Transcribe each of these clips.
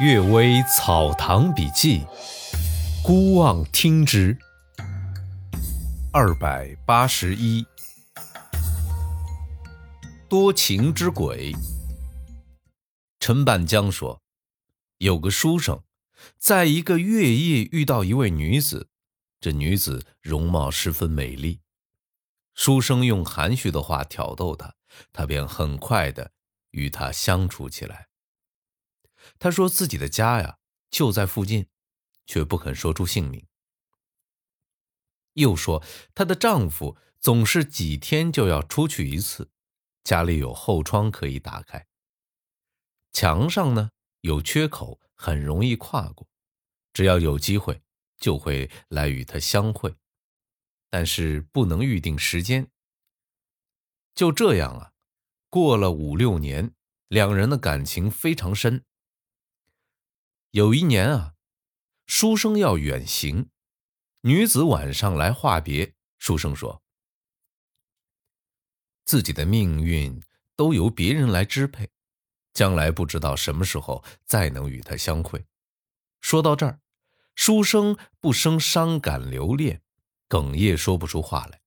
《岳微草堂笔记》，孤望听之。二百八十一，多情之鬼。陈半江说，有个书生，在一个月夜遇到一位女子，这女子容貌十分美丽。书生用含蓄的话挑逗她，她便很快的与他相处起来。她说自己的家呀就在附近，却不肯说出姓名。又说她的丈夫总是几天就要出去一次，家里有后窗可以打开，墙上呢有缺口，很容易跨过，只要有机会就会来与他相会，但是不能预定时间。就这样啊，过了五六年，两人的感情非常深。有一年啊，书生要远行，女子晚上来话别。书生说：“自己的命运都由别人来支配，将来不知道什么时候再能与他相会。”说到这儿，书生不生伤感留恋，哽咽说不出话来。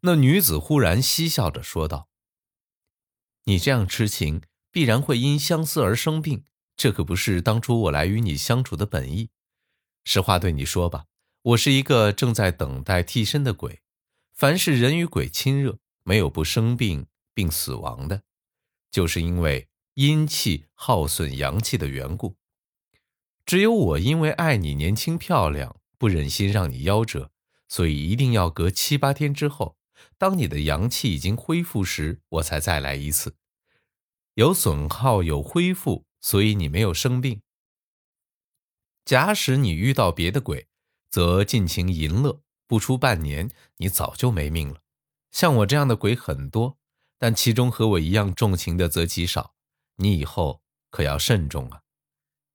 那女子忽然嬉笑着说道：“你这样痴情，必然会因相思而生病。”这可不是当初我来与你相处的本意。实话对你说吧，我是一个正在等待替身的鬼。凡是人与鬼亲热，没有不生病并死亡的，就是因为阴气耗损阳气的缘故。只有我因为爱你年轻漂亮，不忍心让你夭折，所以一定要隔七八天之后，当你的阳气已经恢复时，我才再来一次。有损耗，有恢复。所以你没有生病。假使你遇到别的鬼，则尽情淫乐，不出半年，你早就没命了。像我这样的鬼很多，但其中和我一样重情的则极少。你以后可要慎重啊！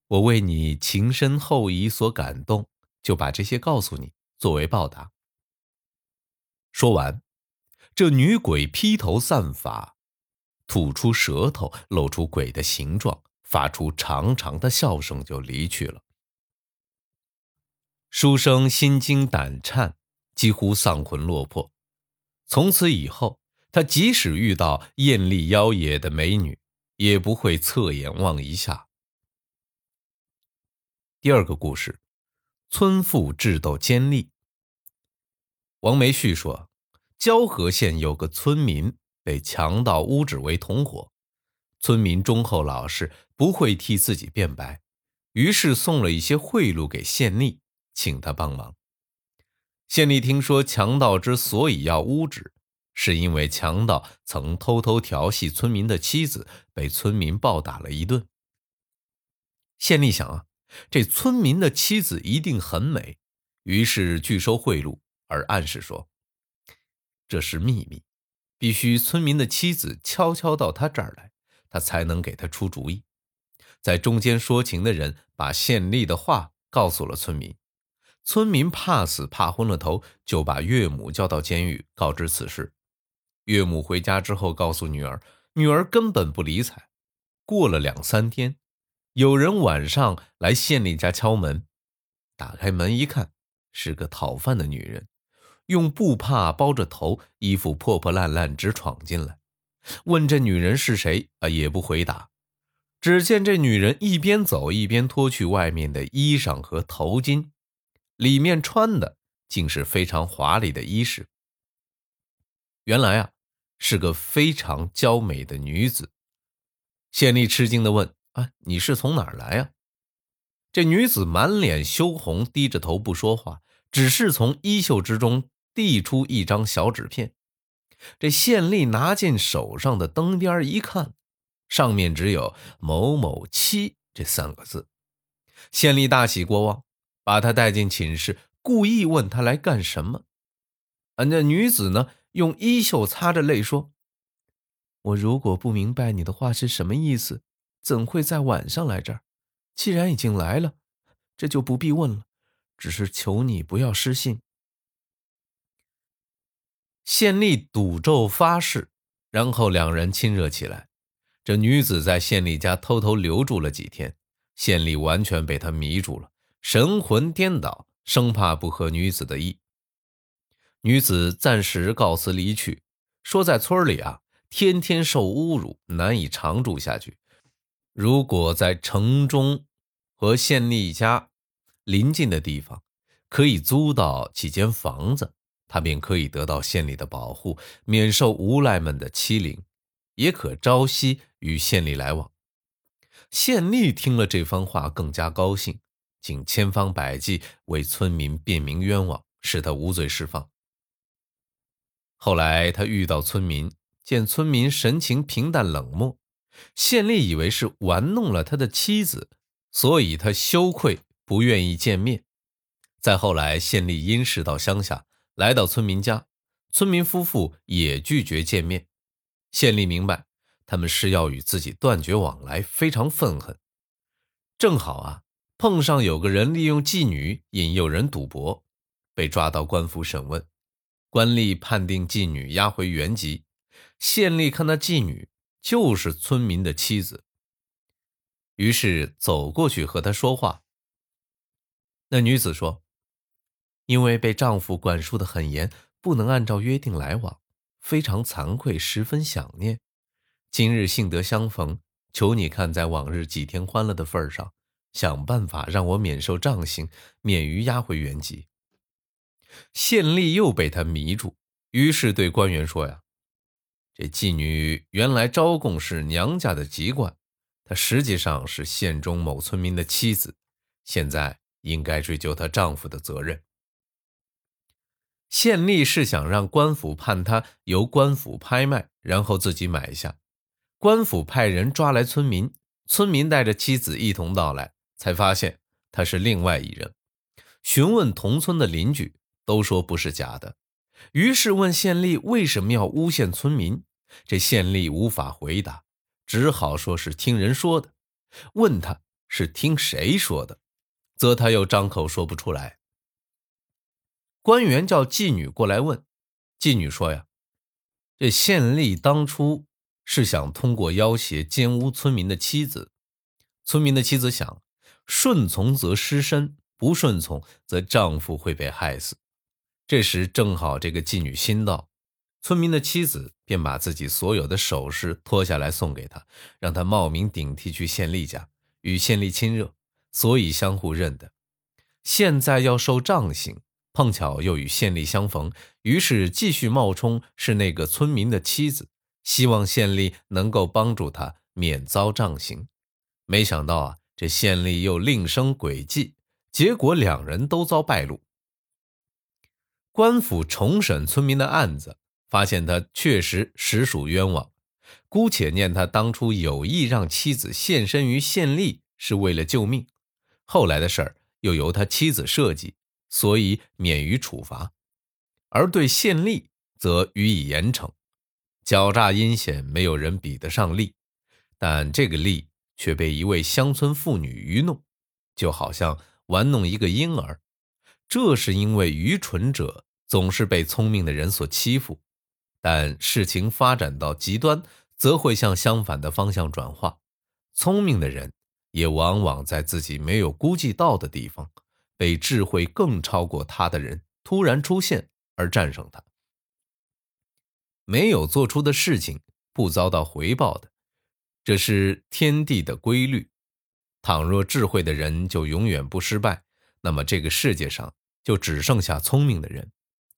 我为你情深厚谊所感动，就把这些告诉你，作为报答。说完，这女鬼披头散发，吐出舌头，露出鬼的形状。发出长长的笑声，就离去了。书生心惊胆颤，几乎丧魂落魄。从此以后，他即使遇到艳丽妖冶的美女，也不会侧眼望一下。第二个故事：村妇智斗奸吏。王梅旭说，交河县有个村民被强盗污指为同伙。村民忠厚老实，不会替自己辩白，于是送了一些贿赂给县吏，请他帮忙。县吏听说强盗之所以要诬指，是因为强盗曾偷偷调戏村民的妻子，被村民暴打了一顿。县吏想啊，这村民的妻子一定很美，于是拒收贿赂，而暗示说，这是秘密，必须村民的妻子悄悄到他这儿来。他才能给他出主意，在中间说情的人把县吏的话告诉了村民，村民怕死怕昏了头，就把岳母叫到监狱告知此事。岳母回家之后告诉女儿，女儿根本不理睬。过了两三天，有人晚上来县令家敲门，打开门一看，是个讨饭的女人，用布帕包着头，衣服破破烂烂，直闯进来。问这女人是谁啊？也不回答。只见这女人一边走一边脱去外面的衣裳和头巾，里面穿的竟是非常华丽的衣饰。原来啊，是个非常娇美的女子。县吏吃惊的问：“啊，你是从哪儿来啊？”这女子满脸羞红，低着头不说话，只是从衣袖之中递出一张小纸片。这县吏拿进手上的灯边一看，上面只有“某某七”这三个字。县吏大喜过望，把他带进寝室，故意问他来干什么。俺，那女子呢，用衣袖擦着泪说：“我如果不明白你的话是什么意思，怎会在晚上来这儿？既然已经来了，这就不必问了。只是求你不要失信。”县吏赌咒发誓，然后两人亲热起来。这女子在县吏家偷偷留住了几天，县吏完全被她迷住了，神魂颠倒，生怕不合女子的意。女子暂时告辞离去，说在村里啊，天天受侮辱，难以长住下去。如果在城中和县吏家临近的地方，可以租到几间房子，他便可以得到县里的保护，免受无赖们的欺凌，也可朝夕与县里来往。县吏听了这番话，更加高兴，竟千方百计为村民辩明冤枉，使他无罪释放。后来他遇到村民，见村民神情平淡冷漠，县吏以为是玩弄了他的妻子，所以他羞愧，不愿意见面。再后来，县吏因事到乡下，来到村民家，村民夫妇也拒绝见面。县吏明白。他们是要与自己断绝往来，非常愤恨。正好啊，碰上有个人利用妓女引诱人赌博，被抓到官府审问，官吏判定妓女押回原籍。县吏看那妓女就是村民的妻子，于是走过去和她说话。那女子说：“因为被丈夫管束的很严，不能按照约定来往，非常惭愧，十分想念。”今日幸得相逢，求你看在往日几天欢乐的份上，想办法让我免受杖刑，免于押回原籍。县吏又被他迷住，于是对官员说：“呀，这妓女原来招供是娘家的籍贯，她实际上是县中某村民的妻子，现在应该追究她丈夫的责任。”县吏是想让官府判他由官府拍卖，然后自己买下。官府派人抓来村民，村民带着妻子一同到来，才发现他是另外一人。询问同村的邻居，都说不是假的。于是问县吏为什么要诬陷村民，这县吏无法回答，只好说是听人说的。问他是听谁说的，则他又张口说不出来。官员叫妓女过来问，妓女说呀，这县吏当初。是想通过要挟奸污村民的妻子，村民的妻子想顺从则失身，不顺从则丈夫会被害死。这时正好这个妓女心到，村民的妻子便把自己所有的首饰脱下来送给他，让他冒名顶替去县吏家与县吏亲热，所以相互认得。现在要受杖刑，碰巧又与县吏相逢，于是继续冒充是那个村民的妻子。希望县吏能够帮助他免遭杖刑，没想到啊，这县吏又另生诡计，结果两人都遭败露。官府重审村民的案子，发现他确实实属冤枉，姑且念他当初有意让妻子献身于县吏是为了救命，后来的事儿又由他妻子设计，所以免于处罚，而对县吏则予以严惩。狡诈阴险，没有人比得上利，但这个利却被一位乡村妇女愚弄，就好像玩弄一个婴儿。这是因为愚蠢者总是被聪明的人所欺负，但事情发展到极端，则会向相反的方向转化。聪明的人也往往在自己没有估计到的地方，被智慧更超过他的人突然出现而战胜他。没有做出的事情不遭到回报的，这是天地的规律。倘若智慧的人就永远不失败，那么这个世界上就只剩下聪明的人，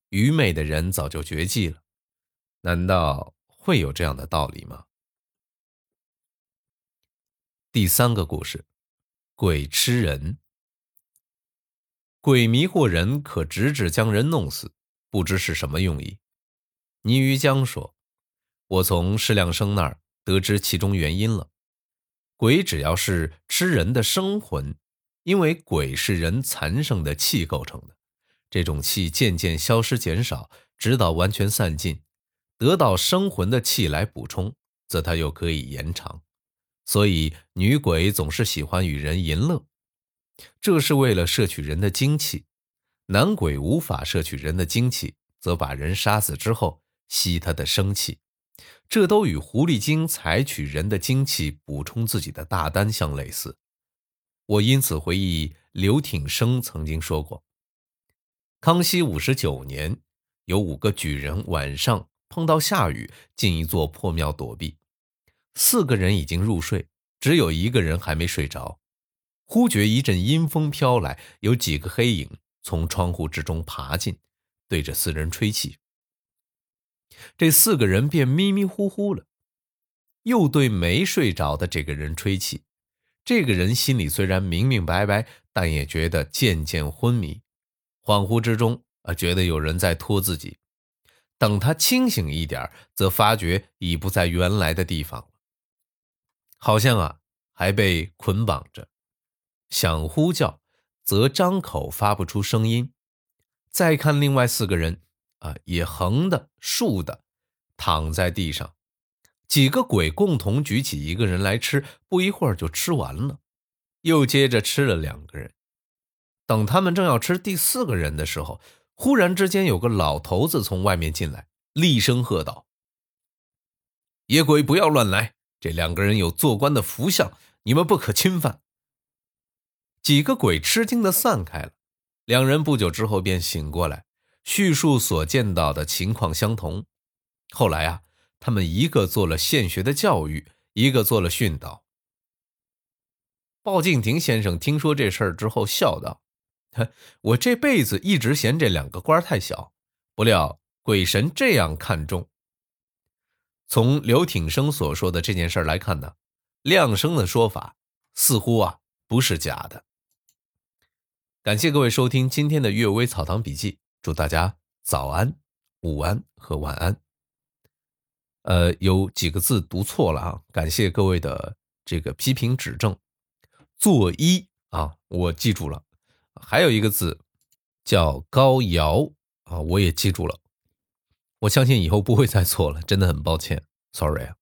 愚昧的人早就绝迹了。难道会有这样的道理吗？第三个故事，鬼吃人。鬼迷惑人，可直至将人弄死，不知是什么用意。倪于江说：“我从施亮生那儿得知其中原因了。鬼只要是吃人的生魂，因为鬼是人残剩的气构成的，这种气渐渐消失减少，直到完全散尽，得到生魂的气来补充，则它又可以延长。所以女鬼总是喜欢与人淫乐，这是为了摄取人的精气；男鬼无法摄取人的精气，则把人杀死之后。”吸他的生气，这都与狐狸精采取人的精气补充自己的大丹相类似。我因此回忆刘挺生曾经说过：康熙五十九年，有五个举人晚上碰到下雨，进一座破庙躲避。四个人已经入睡，只有一个人还没睡着。忽觉一阵阴风飘来，有几个黑影从窗户之中爬进，对着四人吹气。这四个人便迷迷糊糊了，又对没睡着的这个人吹气。这个人心里虽然明明白白，但也觉得渐渐昏迷，恍惚之中啊，觉得有人在拖自己。等他清醒一点，则发觉已不在原来的地方了。好像啊，还被捆绑着，想呼叫，则张口发不出声音。再看另外四个人，啊，也横的、竖的，躺在地上。几个鬼共同举起一个人来吃，不一会儿就吃完了，又接着吃了两个人。等他们正要吃第四个人的时候，忽然之间有个老头子从外面进来，厉声喝道：“野鬼，不要乱来！”这两个人有做官的福相，你们不可侵犯。几个鬼吃惊的散开了，两人不久之后便醒过来，叙述所见到的情况相同。后来啊，他们一个做了现学的教育，一个做了训导。鲍敬亭先生听说这事儿之后，笑道：“我这辈子一直嫌这两个官太小，不料鬼神这样看重。”从刘挺生所说的这件事来看呢，亮生的说法似乎啊不是假的。感谢各位收听今天的《阅微草堂笔记》，祝大家早安、午安和晚安。呃，有几个字读错了啊，感谢各位的这个批评指正。作揖啊，我记住了。还有一个字叫高尧啊，我也记住了。我相信以后不会再错了，真的很抱歉，sorry 啊。